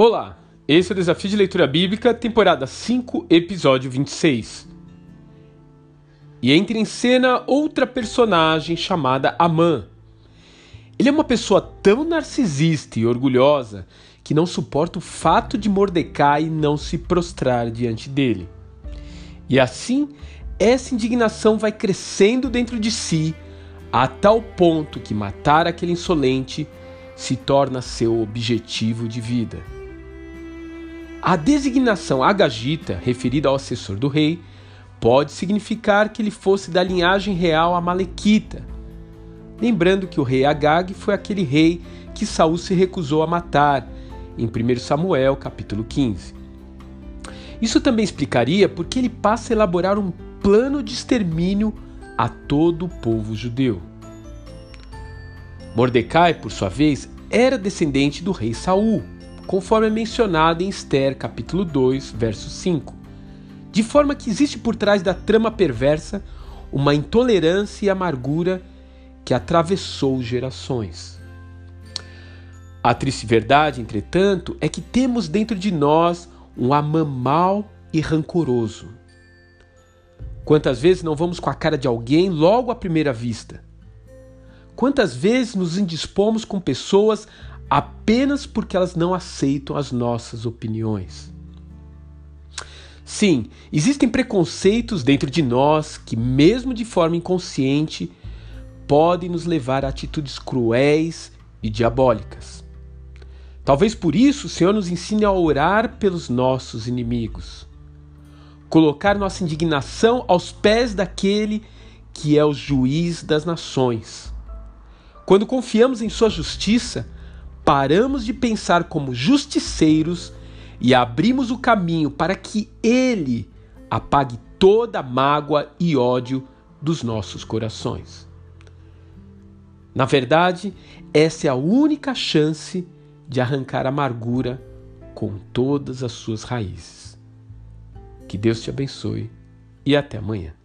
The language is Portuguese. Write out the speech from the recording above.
Olá, esse é o Desafio de Leitura Bíblica, temporada 5, episódio 26. E entra em cena outra personagem chamada Amã. Ele é uma pessoa tão narcisista e orgulhosa que não suporta o fato de Mordecai não se prostrar diante dele. E assim, essa indignação vai crescendo dentro de si, a tal ponto que matar aquele insolente se torna seu objetivo de vida. A designação Agagita, referida ao assessor do rei, pode significar que ele fosse da linhagem real amalequita. Lembrando que o rei Agag foi aquele rei que Saul se recusou a matar, em 1 Samuel, capítulo 15. Isso também explicaria porque ele passa a elaborar um plano de extermínio a todo o povo judeu. Mordecai, por sua vez, era descendente do rei Saul conforme é mencionado em Esther, capítulo 2, verso 5. De forma que existe por trás da trama perversa uma intolerância e amargura que atravessou gerações. A triste verdade, entretanto, é que temos dentro de nós um Amã mau e rancoroso. Quantas vezes não vamos com a cara de alguém logo à primeira vista? Quantas vezes nos indispomos com pessoas apenas porque elas não aceitam as nossas opiniões. Sim, existem preconceitos dentro de nós que, mesmo de forma inconsciente, podem nos levar a atitudes cruéis e diabólicas. Talvez por isso o Senhor nos ensine a orar pelos nossos inimigos, colocar nossa indignação aos pés daquele que é o juiz das nações. Quando confiamos em Sua justiça, paramos de pensar como justiceiros e abrimos o caminho para que Ele apague toda mágoa e ódio dos nossos corações. Na verdade, essa é a única chance de arrancar a amargura com todas as suas raízes. Que Deus te abençoe e até amanhã.